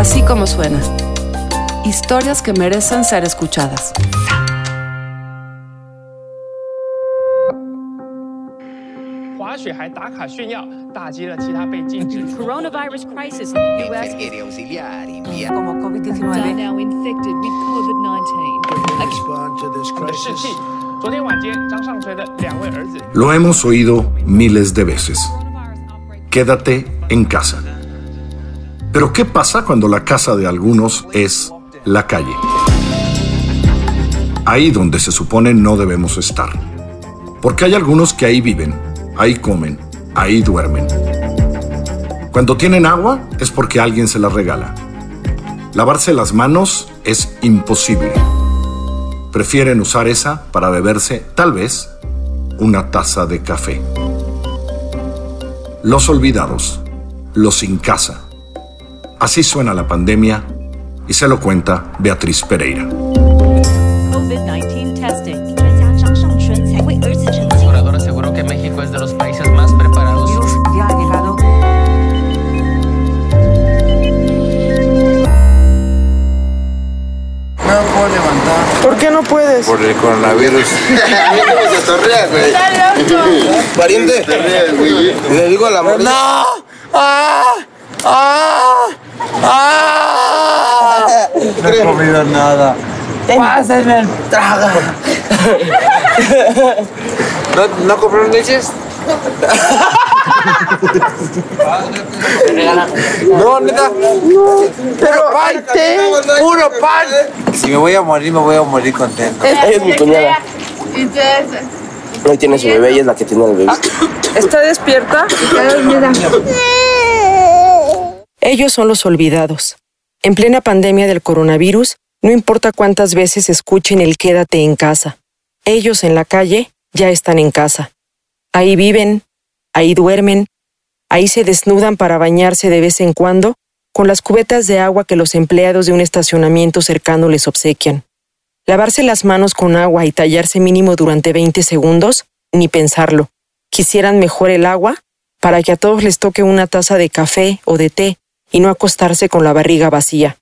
Así como suena. Historias que merecen ser escuchadas. Coronavirus crisis. Como COVID-19. Lo hemos oído miles de veces. Quédate en casa. Pero ¿qué pasa cuando la casa de algunos es la calle? Ahí donde se supone no debemos estar. Porque hay algunos que ahí viven, ahí comen, ahí duermen. Cuando tienen agua es porque alguien se la regala. Lavarse las manos es imposible. Prefieren usar esa para beberse, tal vez, una taza de café. Los olvidados, los sin casa. Así suena la pandemia y se lo cuenta Beatriz Pereira. COVID-19 testing. El orador aseguró que México es de los países más preparados. ya ha llegado. No puedo levantar. ¿Por qué no puedes? Por el coronavirus. se torrea, güey. Está loco. Pariente. Se torrea, güey. Le digo a la mujer. ¡No! ¡Ah! ¡Ah! ¡Ah! No he comido nada. Pásenme el traga. ¿No, ¿No compraron leches? No, neta. Puro pan, puro pan. Si me voy a morir, me voy a morir contento. Ella es mi cuñada. Hoy tiene su bebé y es la que tiene el bebé. ¿Está despierta? Ellos son los olvidados. En plena pandemia del coronavirus, no importa cuántas veces escuchen el quédate en casa. Ellos en la calle ya están en casa. Ahí viven, ahí duermen, ahí se desnudan para bañarse de vez en cuando con las cubetas de agua que los empleados de un estacionamiento cercano les obsequian. Lavarse las manos con agua y tallarse mínimo durante 20 segundos, ni pensarlo. Quisieran mejor el agua para que a todos les toque una taza de café o de té y no acostarse con la barriga vacía.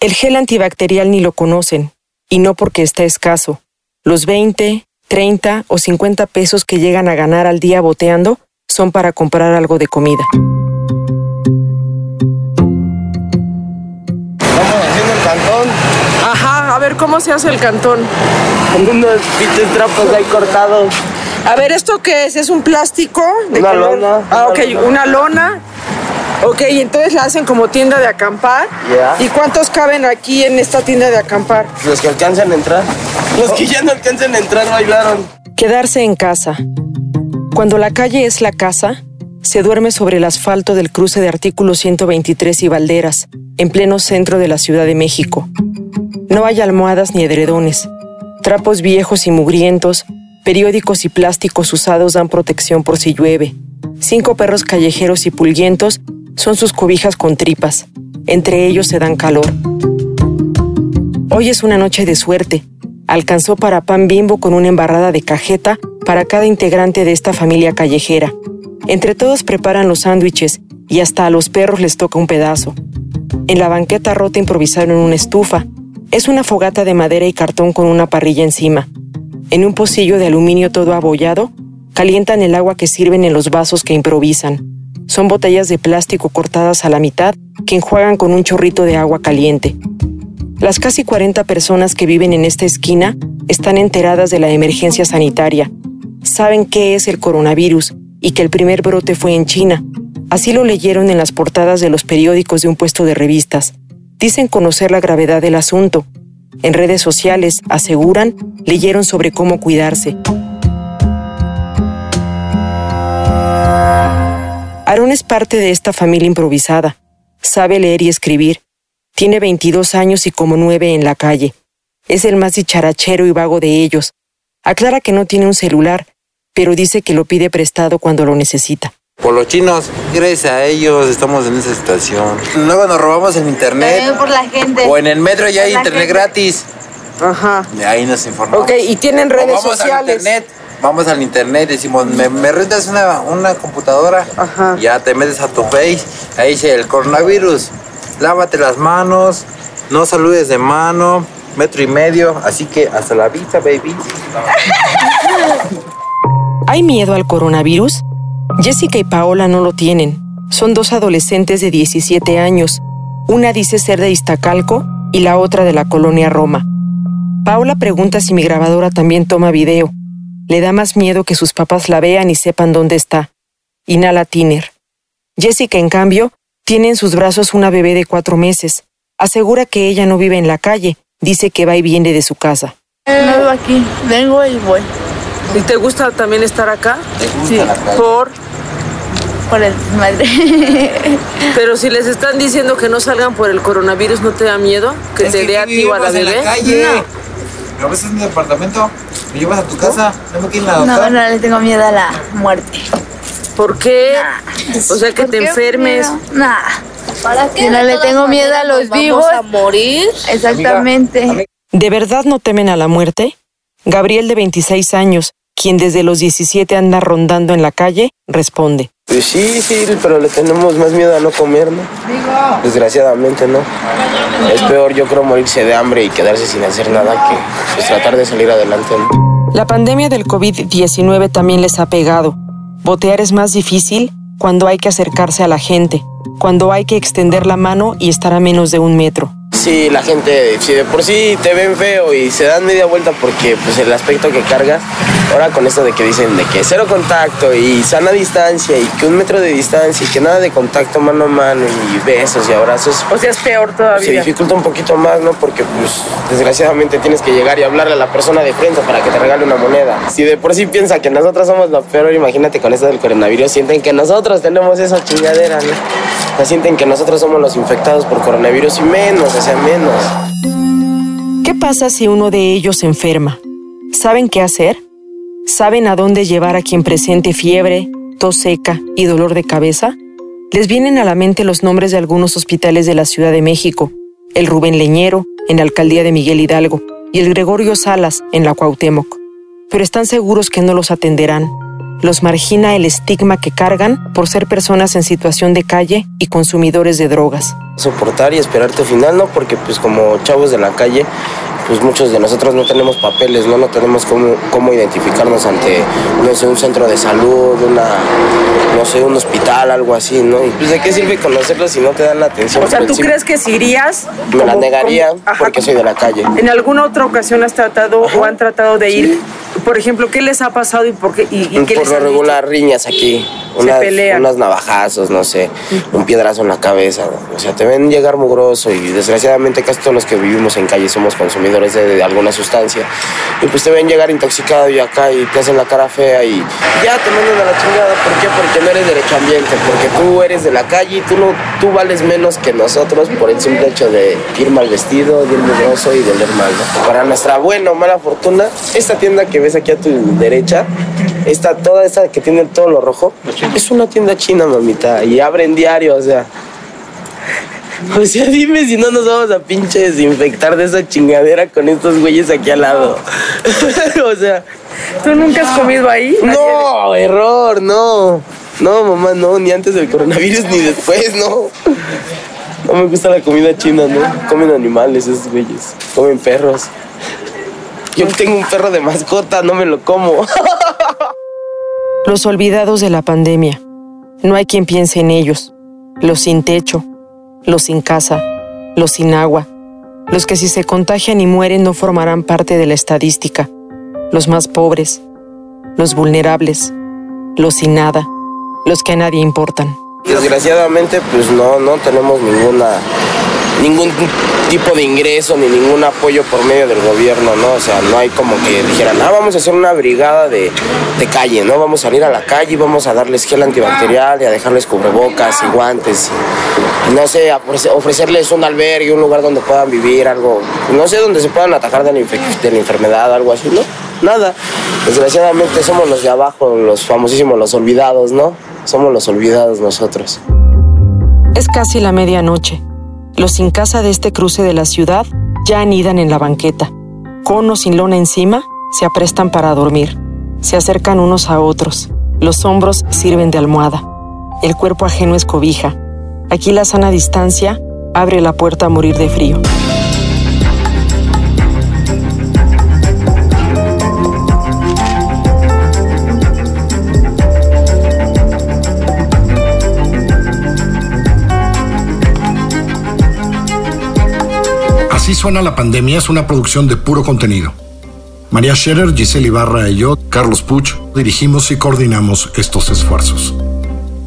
El gel antibacterial ni lo conocen, y no porque está escaso. Los 20, 30 o 50 pesos que llegan a ganar al día boteando son para comprar algo de comida. Vamos haciendo el cantón. Ajá, a ver cómo se hace el cantón. Con unos pinches trapos ahí cortados. A ver, ¿esto qué es? ¿Es un plástico? de Una color? lona. Ah, ok, una lona. Ok, y entonces la hacen como tienda de acampar. Ya. ¿Y cuántos caben aquí en esta tienda de acampar? Los que alcanzan a entrar. Los que ya no alcanzan a entrar bailaron. Quedarse en casa. Cuando la calle es la casa, se duerme sobre el asfalto del cruce de artículos 123 y Valderas, en pleno centro de la Ciudad de México. No hay almohadas ni edredones. Trapos viejos y mugrientos, periódicos y plásticos usados dan protección por si llueve. Cinco perros callejeros y pulguientos son sus cobijas con tripas. Entre ellos se dan calor. Hoy es una noche de suerte. Alcanzó para pan bimbo con una embarrada de cajeta para cada integrante de esta familia callejera. Entre todos preparan los sándwiches y hasta a los perros les toca un pedazo. En la banqueta rota improvisaron una estufa. Es una fogata de madera y cartón con una parrilla encima. En un pocillo de aluminio todo abollado, calientan el agua que sirven en los vasos que improvisan. Son botellas de plástico cortadas a la mitad que enjuagan con un chorrito de agua caliente. Las casi 40 personas que viven en esta esquina están enteradas de la emergencia sanitaria. Saben qué es el coronavirus y que el primer brote fue en China. Así lo leyeron en las portadas de los periódicos de un puesto de revistas. Dicen conocer la gravedad del asunto. En redes sociales, aseguran, leyeron sobre cómo cuidarse. Aaron es parte de esta familia improvisada. Sabe leer y escribir. Tiene 22 años y como nueve en la calle. Es el más dicharachero y vago de ellos. Aclara que no tiene un celular, pero dice que lo pide prestado cuando lo necesita. Por los chinos, gracias a ellos estamos en esa situación. Luego nos robamos el internet. También por la gente. O en el metro ya hay Por la internet gente. gratis. Ajá. De ahí nos informamos. Ok, y tienen O redes vamos sociales. al internet. Vamos al internet, decimos, ¿me, me rentas una, una computadora? Ajá. Ya te metes a tu face, ahí dice el coronavirus. lávate las manos, no saludes de mano, metro y medio, así que hasta la vista, baby. ¿Hay miedo al coronavirus? Jessica y Paola no lo tienen. Son dos adolescentes de 17 años. Una dice ser de Iztacalco y la otra de la colonia Roma. Paola pregunta si mi grabadora también toma video. Le da más miedo que sus papás la vean y sepan dónde está. Inhala Tiner. Jessica, en cambio, tiene en sus brazos una bebé de cuatro meses. Asegura que ella no vive en la calle. Dice que va y viene de su casa. No vivo aquí, vengo y voy. ¿Y te gusta también estar acá? Sí. Por. Por el madre. Pero si les están diciendo que no salgan por el coronavirus, ¿no te da miedo? ¿Que te dé a ti o a la en bebé? la calle. ¿A veces en mi departamento? ¿Me llevas a tu casa? ¿Tengo que ir a la No, doctora? no le tengo miedo a la muerte. ¿Por qué? O sea, que te enfermes. Nah. ¿Para qué? no le tengo miedo a los vivos. a morir? Exactamente. ¿De verdad no temen a la muerte? Gabriel, de 26 años, quien desde los 17 anda rondando en la calle, responde. Pues sí, sí, pero le tenemos más miedo a no comer, ¿no? Desgraciadamente, ¿no? Es peor, yo creo, morirse de hambre y quedarse sin hacer nada que pues, tratar de salir adelante, ¿no? La pandemia del COVID-19 también les ha pegado. Botear es más difícil cuando hay que acercarse a la gente, cuando hay que extender la mano y estar a menos de un metro. Sí, la gente, si de por sí te ven feo y se dan media vuelta porque pues el aspecto que cargas, ahora con esto de que dicen de que cero contacto y sana distancia y que un metro de distancia y que nada de contacto mano a mano y besos y abrazos, O sea, es peor se todavía. dificulta un poquito más, ¿no? Porque pues desgraciadamente tienes que llegar y hablarle a la persona de frente para que te regale una moneda. Si de por sí piensa que nosotros somos lo peor, imagínate con esto del coronavirus, sienten que nosotros tenemos esa chingadera, ¿no? O sea, sienten que nosotros somos los infectados por coronavirus y menos, o menos. ¿Qué pasa si uno de ellos se enferma? ¿Saben qué hacer? ¿Saben a dónde llevar a quien presente fiebre, tos seca y dolor de cabeza? Les vienen a la mente los nombres de algunos hospitales de la Ciudad de México, el Rubén Leñero, en la alcaldía de Miguel Hidalgo, y el Gregorio Salas, en la Cuauhtémoc. Pero están seguros que no los atenderán. Los margina el estigma que cargan por ser personas en situación de calle y consumidores de drogas. soportar y esperar tu final, ¿no? Porque pues como chavos de la calle, pues muchos de nosotros no tenemos papeles, ¿no? No tenemos cómo, cómo identificarnos ante, no sé, un centro de salud, una, no sé, un hospital, algo así, ¿no? Y pues de qué sirve conocerlos si no te dan la atención. O sea, Pues, ¿tú sí, crees que si irías? Me la negaría como- ajá, porque soy de la calle. ¿En alguna otra ocasión has tratado o han tratado de ir? Por ejemplo, ¿qué les ha pasado y por qué, y, y qué Por les lo han regular, riñas aquí. Se Unas, pelean. unos navajazos, no sé, un piedrazo en la cabeza. ¿no? O sea, te ven llegar mugroso y desgraciadamente casi todos los que vivimos en calle somos consumidores de, de alguna sustancia. Y pues te ven llegar intoxicado y acá y te hacen la cara fea y ya te mandan a la chingada. ¿Por qué? Porque no eres derechoambiente, porque tú eres de la calle y tú, no, tú vales menos que nosotros por el simple hecho de ir mal vestido, de ir mugroso y de oler mal. ¿no? Para nuestra buena o mala fortuna, esta tienda que ves aquí a tu derecha, esta, toda esta que tiene todo lo rojo, es una tienda china, mamita, y abren diario, o sea. O sea, dime si no nos vamos a pinche desinfectar de esa chingadera con estos güeyes aquí al lado. o sea. ¿Tú nunca has comido ahí? No, error, no. No, mamá, no, ni antes del coronavirus ni después, no. No me gusta la comida china, ¿no? Comen animales esos güeyes. Comen perros. Yo tengo un perro de mascota, no me lo como. Los olvidados de la pandemia. No hay quien piense en ellos. Los sin techo, los sin casa, los sin agua, los que si se contagian y mueren no formarán parte de la estadística, los más pobres, los vulnerables, los sin nada, los que a nadie importan. Desgraciadamente, pues no, no tenemos ninguna ningún tipo de ingreso ni ningún apoyo por medio del gobierno, ¿no? O sea, no hay como que dijeran, ah, vamos a hacer una brigada de, de calle, ¿no? Vamos a salir a la calle y vamos a darles gel antibacterial y a dejarles cubrebocas y guantes. No sé, ofrecerles un albergue, un lugar donde puedan vivir, algo, no sé, donde se puedan atacar de la, de la enfermedad, algo así, ¿no? Nada. Desgraciadamente somos los de abajo, los famosísimos, los olvidados, ¿no? Somos los olvidados nosotros. Es casi la medianoche. Los sin casa de este cruce de la ciudad ya anidan en la banqueta. Con o sin lona encima, se aprestan para dormir. Se acercan unos a otros. Los hombros sirven de almohada. El cuerpo ajeno es cobija. Aquí la sana distancia abre la puerta a morir de frío. Así suena la pandemia es una producción de puro contenido. María Scherer, Giselle Ibarra y yo, Carlos Puch, dirigimos y coordinamos estos esfuerzos.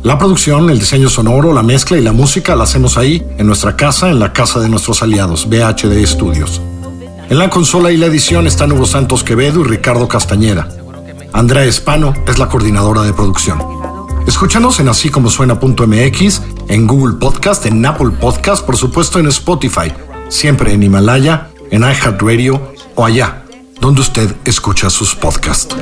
La producción, el diseño sonoro, la mezcla y la música la hacemos ahí, en nuestra casa, en la casa de nuestros aliados, BHD Studios. En la consola y la edición están Hugo Santos Quevedo y Ricardo Castañeda. Andrea Espano es la coordinadora de producción. Escúchanos en así como suena.mx, en Google Podcast, en Apple Podcast, por supuesto en Spotify, siempre en Himalaya, en iHeartRadio o allá, donde usted escucha sus podcasts.